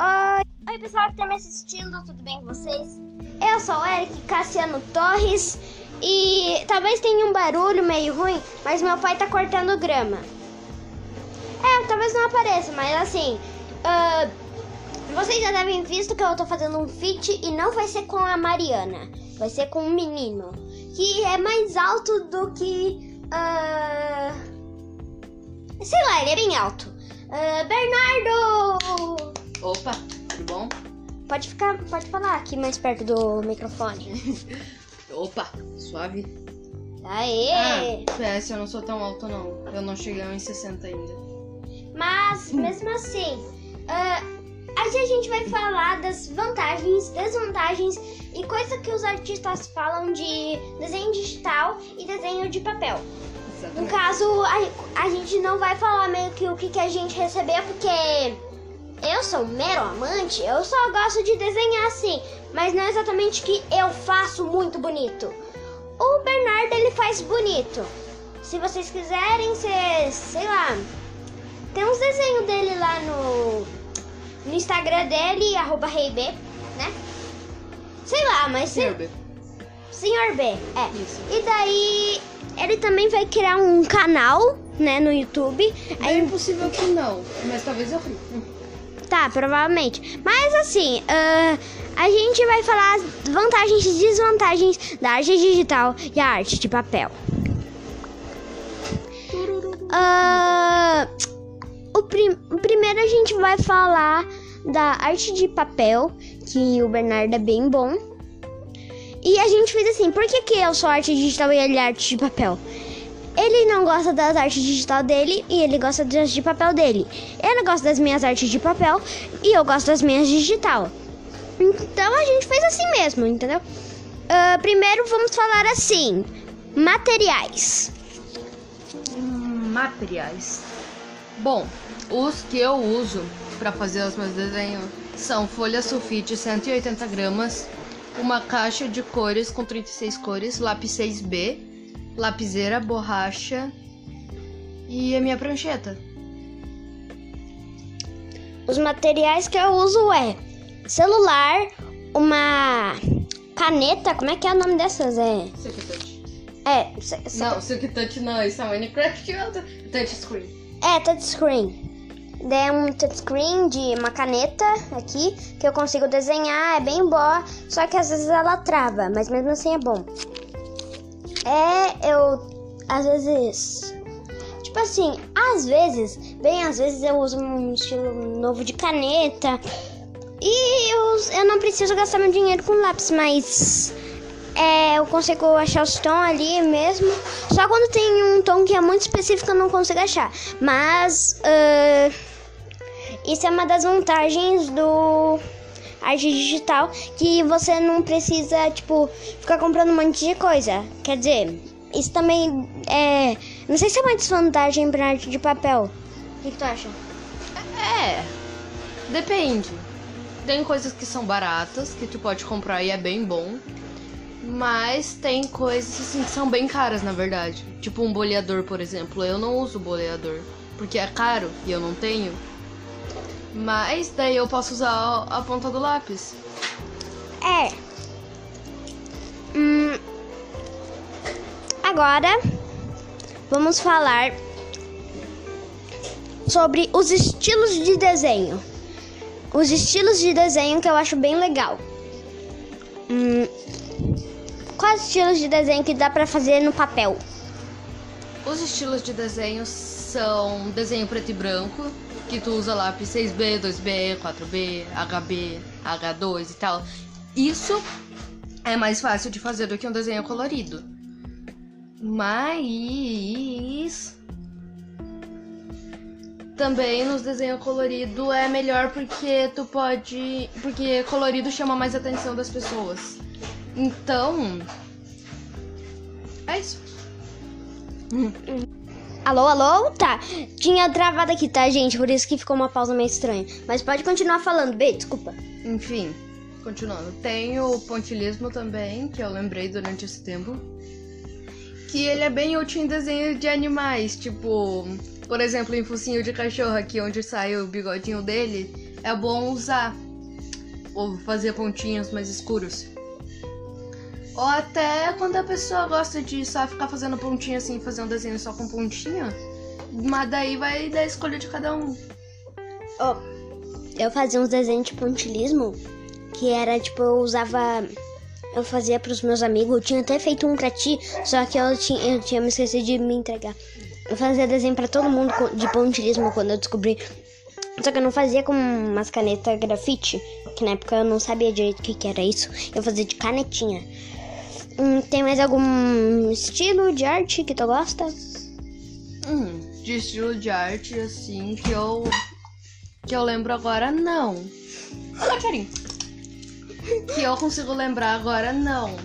Oi! Oi, pessoal que tá me assistindo, tudo bem com vocês? Eu sou o Eric Cassiano Torres e talvez tenha um barulho meio ruim, mas meu pai tá cortando grama. É, talvez não apareça, mas assim, uh, vocês já devem visto que eu tô fazendo um feat e não vai ser com a Mariana, vai ser com um menino que é mais alto do que. Uh, sei lá, ele é bem alto. Uh, Bernardo! Opa, tudo bom? Pode ficar, pode falar aqui mais perto do microfone. Opa, suave. Aê! Ah, PS, eu não sou tão alto não. Eu não cheguei a 1,60 ainda. Mas, mesmo assim, uh, Aqui a gente vai falar das vantagens, desvantagens e coisas que os artistas falam de desenho digital e desenho de papel. Exatamente. No caso, a, a gente não vai falar meio que o que, que a gente recebeu, porque eu sou mero amante, eu só gosto de desenhar assim, mas não é exatamente que eu faço muito bonito. O Bernardo ele faz bonito. Se vocês quiserem, ser, sei lá, tem uns desenhos dele lá no no Instagram dele, arroba reiB, né? Sei lá, mas... Senhor B. Senhor B, é. Isso. E daí, ele também vai criar um canal, né, no YouTube. É Aí, impossível que não, mas talvez eu ri. Tá, provavelmente. Mas assim, ah, a gente vai falar as vantagens e desvantagens da arte digital e a arte de papel. Ah, o, prim- o primeiro a gente vai falar da arte de papel, que o Bernardo é bem bom. E a gente fez assim, por que, que eu sou arte digital e ele é arte de papel? Ele não gosta das artes digital dele e ele gosta das de papel dele. Eu não gosto das minhas artes de papel e eu gosto das minhas digital. Então a gente fez assim mesmo, entendeu? Ah, primeiro vamos falar assim: materiais. Materiais. Bom, os que eu uso para fazer os meus desenhos são folha sulfite 180 gramas, uma caixa de cores com 36 cores, lápis 6B, lapiseira, borracha e a minha prancheta. Os materiais que eu uso é celular, uma caneta, como é que é o nome dessas? É, Touch. é, ce- Não, Silk Touch não, isso é Minecraft e. Touchscreen. é touchscreen. Daí é um touchscreen de uma caneta aqui que eu consigo desenhar, é bem boa, só que às vezes ela trava, mas mesmo assim é bom. É, eu às vezes Tipo assim, às vezes, bem às vezes eu uso um estilo novo de caneta. E eu, eu não preciso gastar meu dinheiro com lápis, mas é, eu consigo achar os tons ali mesmo. Só quando tem um tom que é muito específico eu não consigo achar. Mas ah, isso é uma das vantagens do arte digital que você não precisa, tipo, ficar comprando um monte de coisa. Quer dizer, isso também é. Não sei se é uma desvantagem pra arte de papel. O que, que tu acha? É, depende. Tem coisas que são baratas, que tu pode comprar e é bem bom. Mas tem coisas assim que são bem caras, na verdade. Tipo um boleador, por exemplo. Eu não uso boleador, porque é caro e eu não tenho. Mas daí eu posso usar a ponta do lápis. É. Hum, agora vamos falar sobre os estilos de desenho. Os estilos de desenho que eu acho bem legal. Hum, quais estilos de desenho que dá pra fazer no papel? Os estilos de desenho são desenho preto e branco, que tu usa lápis 6B, 2B, 4B, HB, H2 e tal. Isso é mais fácil de fazer do que um desenho colorido. Mas também nos desenhos colorido é melhor porque tu pode, porque colorido chama mais atenção das pessoas. Então, é isso. Alô, alô? Tá. Tinha travado aqui, tá, gente? Por isso que ficou uma pausa meio estranha. Mas pode continuar falando, B, desculpa. Enfim, continuando. Tem o pontilhismo também, que eu lembrei durante esse tempo. Que ele é bem útil em desenho de animais, tipo, por exemplo, em focinho de cachorro aqui, onde sai o bigodinho dele. é bom usar ou fazer pontinhos mais escuros. Ou até quando a pessoa gosta de só ficar fazendo pontinha assim, fazer um desenho só com pontinha, mas daí vai da escolha de cada um. Ó, eu fazia uns desenhos de pontilismo que era tipo, eu usava. Eu fazia pros meus amigos, eu tinha até feito um pra ti, só que eu tinha, eu tinha me esquecido de me entregar. Eu fazia desenho pra todo mundo de pontilismo quando eu descobri. Só que eu não fazia com umas canetas grafite, que na época eu não sabia direito o que, que era isso. Eu fazia de canetinha. Hum, tem mais algum estilo de arte que tu gosta? Hum, de estilo de arte, assim, que eu. Que eu lembro agora, não. Carinho. Que eu consigo lembrar agora, não.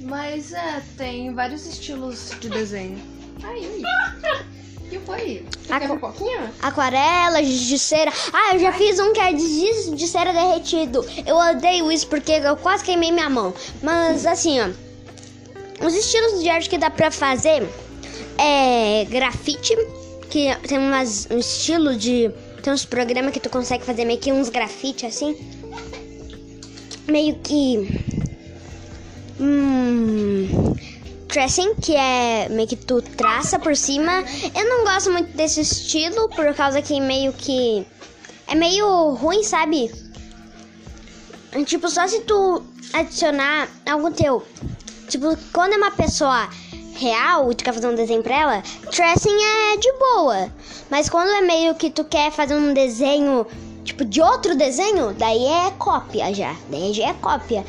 Mas é, tem vários estilos de desenho. Aí. que foi? Quer um pouquinho? Aquarela, giz de cera. Ah, eu já fiz um que é de giz de cera derretido. Eu odeio isso porque eu quase queimei minha mão. Mas assim, ó. Os estilos de arte que dá pra fazer é grafite, que tem umas, um estilo de. Tem uns programas que tu consegue fazer meio que uns grafite assim. Meio que. Hum. Tracing, que é meio que tu traça por cima. Eu não gosto muito desse estilo, por causa que meio que. É meio ruim, sabe? Tipo, só se tu adicionar algo teu. Tipo, quando é uma pessoa real tu quer fazer um desenho pra ela, tracing é de boa. Mas quando é meio que tu quer fazer um desenho, tipo, de outro desenho, daí é cópia já. Daí já é cópia.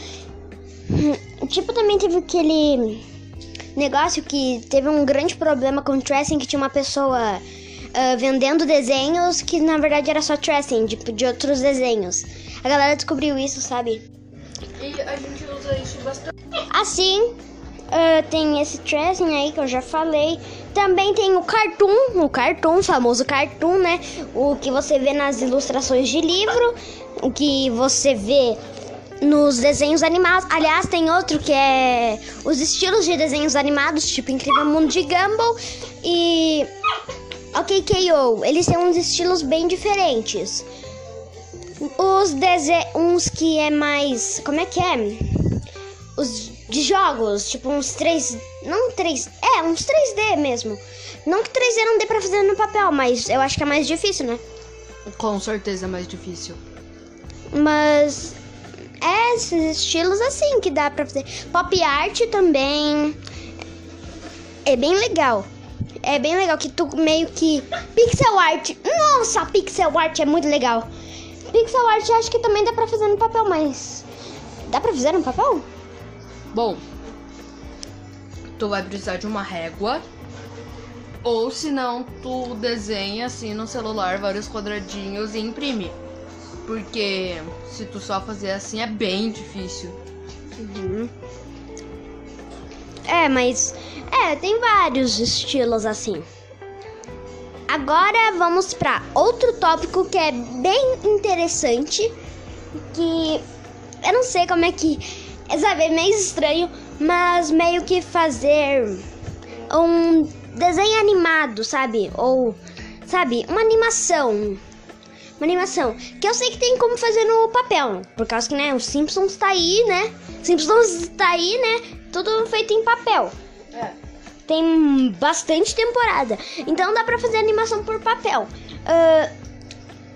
Hum, Tipo, também teve aquele negócio que teve um grande problema com tracing, que tinha uma pessoa ah, vendendo desenhos que na verdade era só tracing, tipo, de outros desenhos. A galera descobriu isso, sabe? E a gente Assim, ah, tem esse tracing aí que eu já falei. Também tem o cartoon, o cartoon, o famoso cartoon, né? O que você vê nas ilustrações de livro, o que você vê nos desenhos animados. Aliás, tem outro que é os estilos de desenhos animados, tipo Incrível Mundo de Gumball e OKKO. Eles têm uns estilos bem diferentes. Os dese... uns que é mais, como é que é? Jogos, tipo uns 3, não 3, é, uns 3D mesmo. Não que 3D não dê pra fazer no papel, mas eu acho que é mais difícil, né? Com certeza é mais difícil. Mas é esses estilos assim que dá pra fazer. Pop art também é bem legal. É bem legal que tu meio que pixel art. Nossa, pixel art é muito legal. Pixel art eu acho que também dá pra fazer no papel, mas dá pra fazer no papel? Bom, tu vai precisar de uma régua. Ou se não, tu desenha assim no celular vários quadradinhos e imprime. Porque se tu só fazer assim é bem difícil. Uhum. É, mas é, tem vários estilos assim. Agora vamos para outro tópico que é bem interessante, que eu não sei como é que, é, sabe, é meio estranho, mas meio que fazer um desenho animado, sabe? Ou sabe, uma animação. Uma animação. Que eu sei que tem como fazer no papel. Por causa que, né, o Simpsons tá aí, né? Simpsons tá aí, né? Tudo feito em papel. É. Tem bastante temporada. Então dá pra fazer animação por papel. Ah,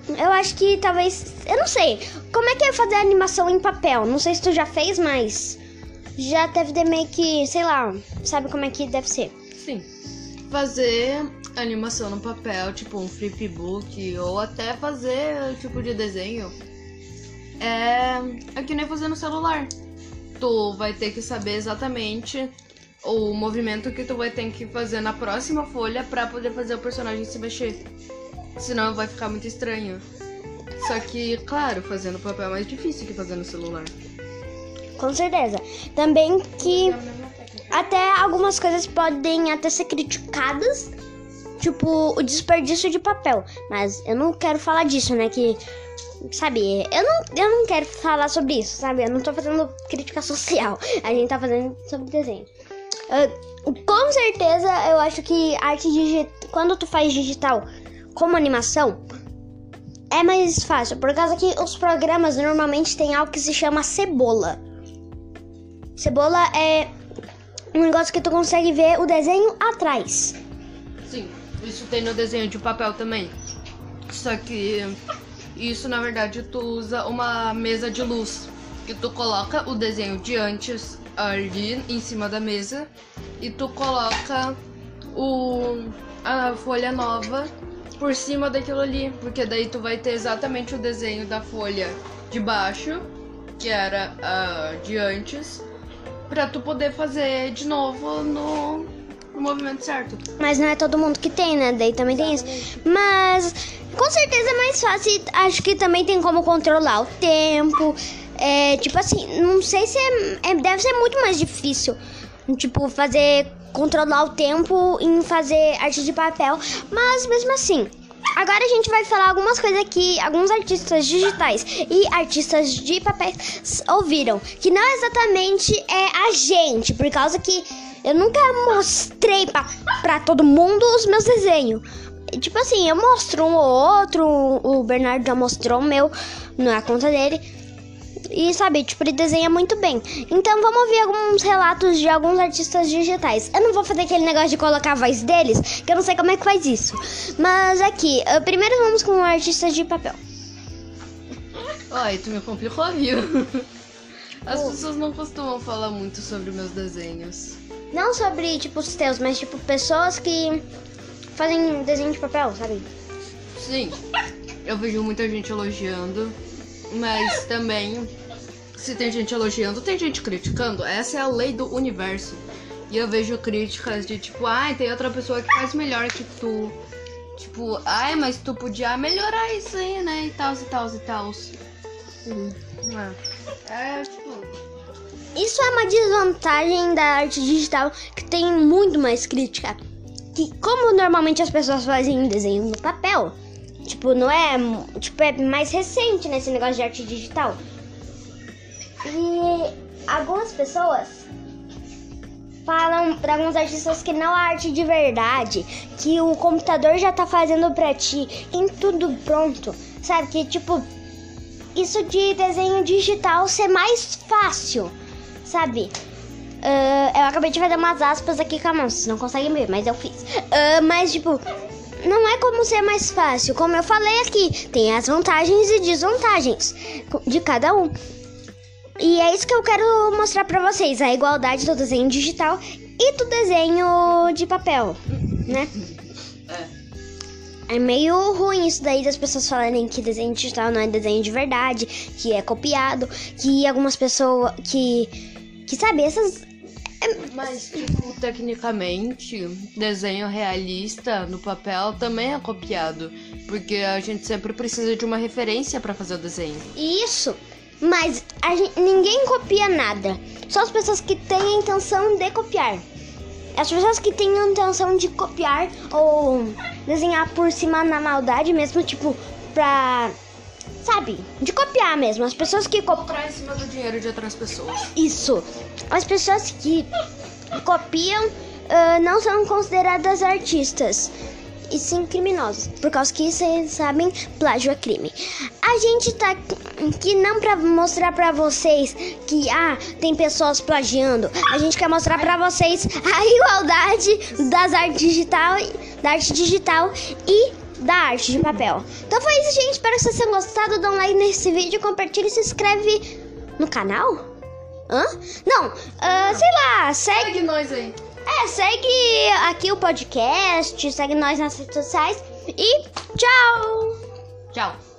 eu acho que talvez. Eu não sei. Como é que é fazer animação em papel? Não sei se tu já fez, mas. Já deve ter meio que. Sei lá. Sabe como é que deve ser? Sim. Fazer animação no papel, tipo um flipbook, ou até fazer tipo de desenho. É, é que nem fazer no celular. Tu vai ter que saber exatamente o movimento que tu vai ter que fazer na próxima folha pra poder fazer o personagem se mexer. Senão vai ficar muito estranho. Só que, claro, fazer no papel é mais difícil que fazer no celular. Com certeza. Também que. Até algumas coisas podem até ser criticadas. Tipo, o desperdício de papel. Mas eu não quero falar disso, né? Que. Sabe, eu não, eu não quero falar sobre isso, sabe? Eu não tô fazendo crítica social. A gente tá fazendo sobre desenho. Ah, com certeza, eu acho que arte digital. Quando tu faz digital como animação, é mais fácil, por causa que os programas normalmente tem algo que se chama cebola. Cebola é um negócio que tu consegue ver o desenho atrás. Sim, isso tem no desenho de papel também. Só que isso na verdade tu usa uma mesa de luz que tu coloca o desenho de antes ali em cima da mesa e tu coloca o a folha nova por cima daquilo ali, porque daí tu vai ter exatamente o desenho da folha de baixo, que era a de antes, pra tu poder fazer de novo no, no movimento certo. Mas não é todo mundo que tem, né? Daí também tem isso. Mas com certeza é mais fácil. Acho que também tem como controlar o tempo. É, tipo assim, não sei se é, é- deve ser muito mais difícil. Tipo, fazer. Controlar o tempo em fazer arte de papel. Mas mesmo assim. Agora a gente vai falar algumas coisas que alguns artistas digitais e artistas de papéis ouviram. Que não exatamente é a gente, por causa que eu nunca mostrei pra, pra todo mundo os meus desenhos. Tipo assim, eu mostro um ou outro, o Bernardo já mostrou o meu na conta dele. E sabe, tipo, ele desenha muito bem. Então vamos ouvir alguns relatos de alguns artistas digitais. Eu não vou fazer aquele negócio de colocar a voz deles, que eu não sei como é que faz isso. Mas aqui, eh, primeiro vamos com artistas de papel. Ai, tu me complicou, viu? As pessoas não costumam falar muito sobre meus desenhos. Não sobre, tipo, os teus, mas tipo, pessoas que fazem desenho de papel, sabe? Sim, eu vejo muita gente elogiando, mas também, se tem gente elogiando, tem gente criticando. Essa é a lei do universo. E eu vejo críticas de tipo, ai, tem outra pessoa que faz melhor que tu. Tipo, ai, mas tu podia melhorar isso aí, né? E tal, e tal, e tal. É. é, tipo. Isso é uma desvantagem da arte digital que tem muito mais crítica. Que como normalmente as pessoas fazem desenho no papel, tipo, não é, tipo, é mais recente nesse negócio de arte digital. E algumas pessoas falam para alguns artistas que não é arte de verdade, que o computador já tá fazendo pra ti, tem tudo pronto. Sabe que tipo isso de desenho digital ser mais fácil, sabe? Ah, eu acabei de fazer umas aspas aqui com a mão, vocês não conseguem ver, mas eu fiz. Ah, mas, tipo, não é como ser mais fácil. Como eu falei aqui, tem as vantagens e desvantagens de cada um. E é isso que eu quero mostrar pra vocês: a igualdade do desenho digital e do desenho de papel, né? É meio ruim isso daí das pessoas falarem que desenho digital não é desenho de verdade, que é copiado, que algumas pessoas que que sabe essas Mas, tipo, tecnicamente, desenho realista no papel também é copiado. Porque a gente sempre precisa de uma referência pra fazer o desenho. Isso, mas a gen- ninguém copia nada. Só as pessoas que têm a intenção de copiar. As pessoas que têm a intenção de copiar ou desenhar por cima na maldade mesmo, tipo, pra. Sabe? De copiar mesmo. As pessoas que copiam. Em cima do dinheiro de outras pessoas. Isso. As pessoas que copiam ah, não são consideradas artistas. E sim criminosos. Por causa que vocês sabem, plágio é crime. A gente tá aqui não pra mostrar pra vocês que ah, tem pessoas plagiando. A gente quer mostrar pra vocês a igualdade das artes digital, da arte digital e da arte de papel. Então foi isso, gente. Espero que vocês tenham gostado. Dá um like nesse vídeo, compartilha e se inscreve no canal? Hã? Não, ah, sei lá, segue. Segue nós aí. É, segue aqui o podcast, segue nós nas redes sociais e tchau!